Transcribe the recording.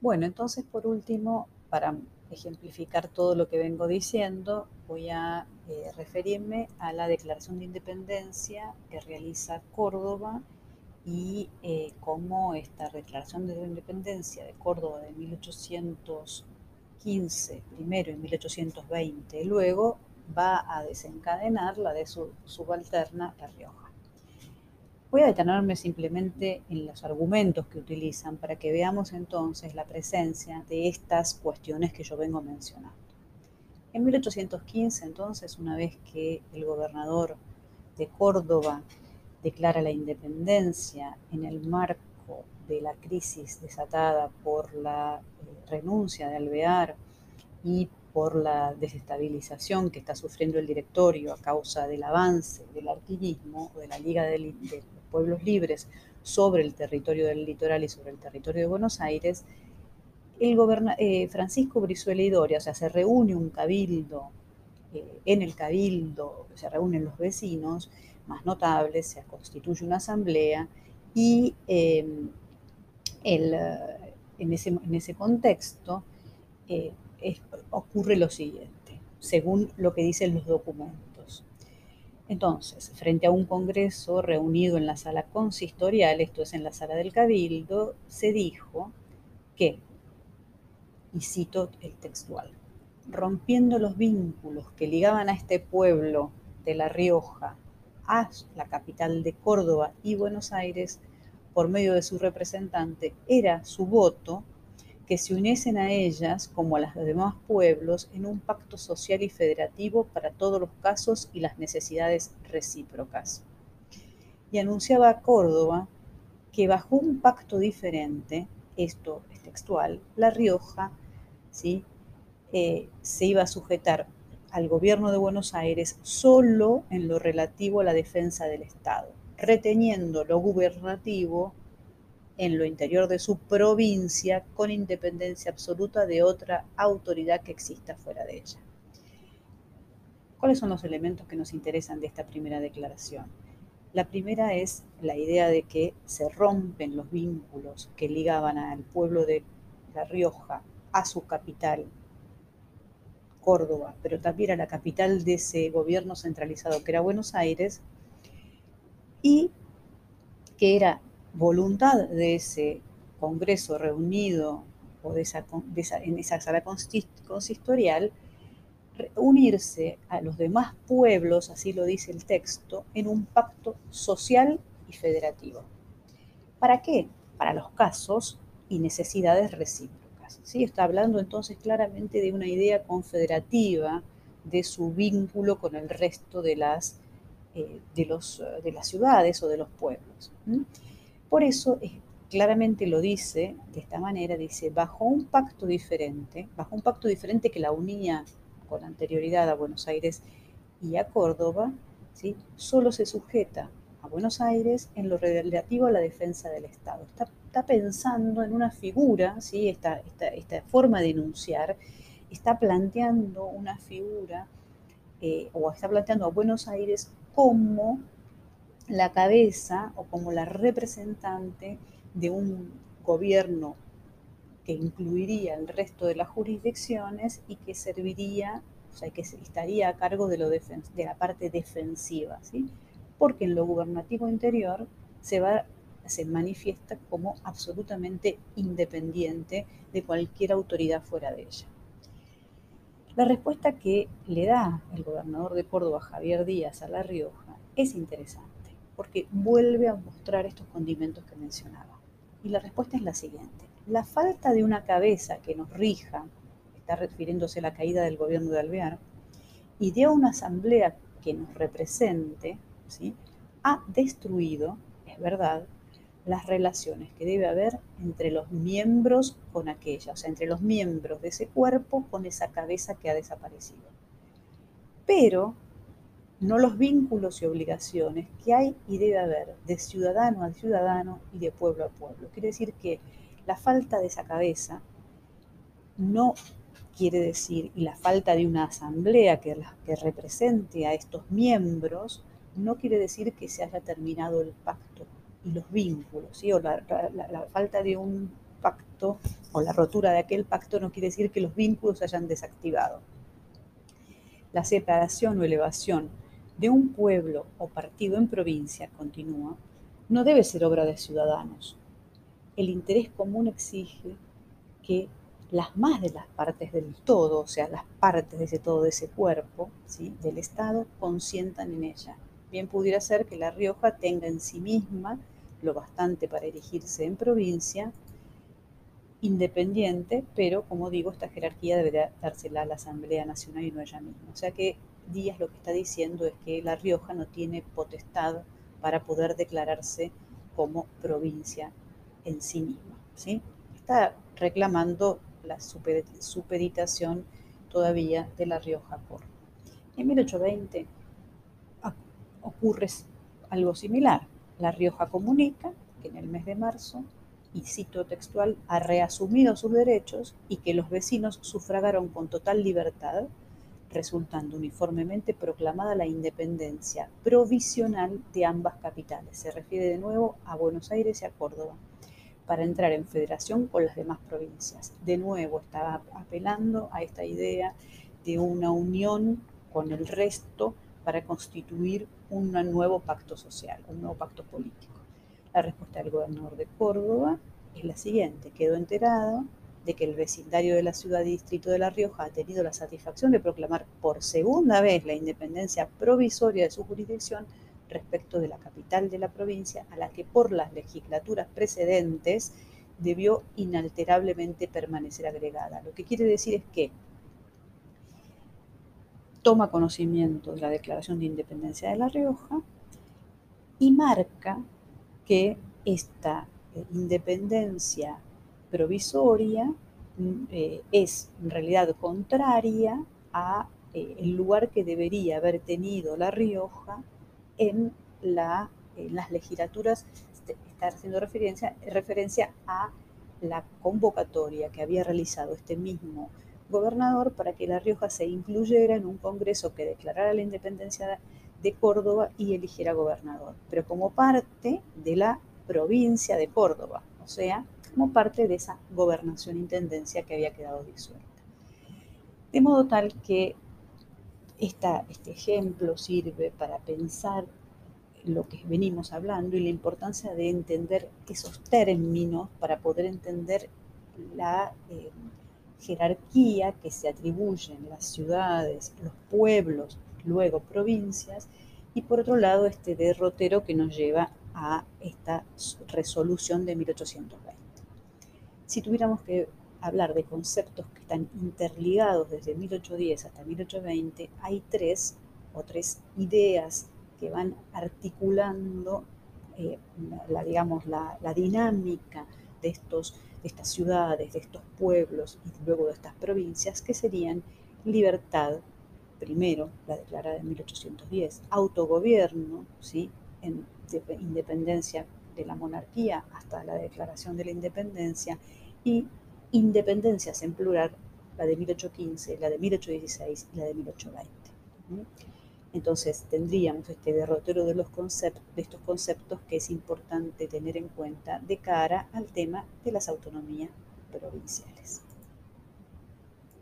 Bueno, entonces por último, para ejemplificar todo lo que vengo diciendo, voy a eh, referirme a la Declaración de Independencia que realiza Córdoba y eh, cómo esta Declaración de Independencia de Córdoba de 1815, primero en 1820, luego va a desencadenar la de su subalterna La Rioja. Voy a detenerme simplemente en los argumentos que utilizan para que veamos entonces la presencia de estas cuestiones que yo vengo mencionando. En 1815, entonces, una vez que el gobernador de Córdoba declara la independencia en el marco de la crisis desatada por la eh, renuncia de Alvear y por la desestabilización que está sufriendo el directorio a causa del avance del arquillismo o de la Liga del, pueblos libres sobre el territorio del litoral y sobre el territorio de Buenos Aires, el eh, Francisco Brizuela y Doria, o sea, se reúne un cabildo, eh, en el cabildo se reúnen los vecinos más notables, se constituye una asamblea y eh, en, ese, en, ese, contexto ocurre lo siguiente, según lo que dicen los documentos. Entonces, frente a un Congreso reunido en la sala consistorial, esto es en la sala del Cabildo, se dijo que, y cito el textual, rompiendo los vínculos que ligaban a este pueblo de La Rioja a la capital de Córdoba y Buenos Aires, por medio de su representante, era su voto que se uniesen a ellas, como a los demás pueblos, en un pacto social y federativo para todos los casos y las necesidades recíprocas. Y anunciaba a Córdoba que bajo un pacto diferente, esto es textual, La Rioja ¿sí? Eh, se iba a sujetar al gobierno de Buenos Aires solo en lo relativo a la defensa del Estado, reteniendo lo gubernativo en lo interior de su provincia con independencia absoluta de otra autoridad que exista fuera de ella. ¿Cuáles son los elementos que nos interesan de esta primera declaración? La primera es la idea de que se rompen los vínculos que ligaban al pueblo de La Rioja a su capital, Córdoba, pero también a la capital de ese gobierno centralizado que era Buenos Aires, y que era voluntad de ese Congreso reunido o de esa, en esa sala consistorial, unirse a los demás pueblos, así lo dice el texto, en un pacto social y federativo. ¿Para qué? Para los casos y necesidades recíprocas. ¿sí? Está hablando entonces claramente de una idea confederativa de su vínculo con el resto de las, eh, de, los, de las ciudades o de los pueblos. Por eso claramente lo dice de esta manera, dice, bajo un pacto diferente, bajo un pacto diferente que la unía con anterioridad a Buenos Aires y a Córdoba, ¿sí? solo se sujeta a Buenos Aires en lo relativo a la defensa del Estado. Está, pensando en una figura, ¿sí? esta, esta, forma de enunciar, está planteando una figura eh, o está planteando a Buenos Aires como la cabeza o como la representante de un gobierno que incluiría el resto de las jurisdicciones y que serviría, o sea, que estaría a cargo de, lo de la parte defensiva, ¿sí? porque en lo gubernativo interior se, va, se manifiesta como absolutamente independiente de cualquier autoridad fuera de ella. La respuesta que le da el gobernador de Córdoba, Javier Díaz, a La Rioja, es interesante porque vuelve a mostrar estos condimentos que mencionaba. Y la respuesta es la siguiente. La falta de una cabeza que nos rija, está refiriéndose a la caída del gobierno de Alvear, y de una asamblea que nos represente, ha destruido, es verdad, las relaciones que debe haber entre los miembros con aquella, o sea, entre los miembros de ese cuerpo con esa cabeza que ha desaparecido. Pero no los vínculos y obligaciones que hay y debe haber de ciudadano a ciudadano y de pueblo a pueblo. Quiere decir que la falta de esa cabeza no quiere decir, y la falta de una asamblea que, represente a estos miembros, no quiere decir que se haya terminado el pacto y los vínculos, o la, falta de un pacto o la rotura de aquel pacto no quiere decir que los vínculos se hayan desactivado. La separación o elevación de un pueblo o partido en provincia, continúa, no debe ser obra de ciudadanos. El interés común exige que las más de las partes del todo, o sea, las partes de ese todo, de ese cuerpo, ¿sí? del Estado, consientan en ella. Bien pudiera ser que La Rioja tenga en sí misma lo bastante para erigirse en provincia, independiente, pero como digo, esta jerarquía debería dársela a la Asamblea Nacional y no ella misma. O sea que Díaz lo que está diciendo es que La Rioja no tiene potestad para poder declararse como provincia en sí misma. ¿sí? Está reclamando la supeditación todavía de La Rioja por. En 1820 ocurre algo similar. La Rioja comunica que en el mes de marzo, y cito textual, ha reasumido sus derechos y que los vecinos sufragaron con total libertad resultando uniformemente proclamada la independencia provisional de ambas capitales. Se refiere de nuevo a Buenos Aires y a Córdoba, para entrar en federación con las demás provincias. De nuevo estaba apelando a esta idea de una unión con el resto para constituir un nuevo pacto social, un nuevo pacto político. La respuesta del gobernador de Córdoba es la siguiente, quedó enterado de que el vecindario de la ciudad y distrito de La Rioja ha tenido la satisfacción de proclamar por segunda vez la independencia provisoria de su jurisdicción respecto de la capital de la provincia, a la que por las legislaturas precedentes debió inalterablemente permanecer agregada. Lo que quiere decir es que toma conocimiento de la Declaración de Independencia de La Rioja y marca que esta eh, independencia provisoria mm, eh, es en realidad contraria a eh, el lugar que debería haber tenido La Rioja en, la, las legislaturas, está haciendo referencia, referencia a la convocatoria que había realizado este mismo gobernador para que La Rioja se incluyera en un congreso que declarara la independencia de Córdoba y eligiera gobernador, pero como parte de la provincia de Córdoba, o sea, como parte de esa gobernación-intendencia que había quedado disuelta. De modo tal que este ejemplo sirve para pensar lo que venimos hablando y la importancia de entender esos términos para poder entender la eh, jerarquía que se atribuyen las ciudades, los pueblos, luego provincias, y por otro lado este derrotero que nos lleva a esta resolución de 1820. Si tuviéramos que hablar de conceptos que están interligados desde 1810 hasta 1820, hay tres o tres ideas que van articulando eh, la, digamos, la, dinámica de, estos, de estas ciudades, de estos pueblos y luego de estas provincias, que serían libertad, primero, la declarada en 1810, autogobierno, ¿sí? en independencia de la monarquía hasta la declaración de la independencia y independencias en plural, la de 1815, la de 1816 y la de 1820. Entonces tendríamos este derrotero de, los de estos conceptos que es importante tener en cuenta de cara al tema de las autonomías provinciales.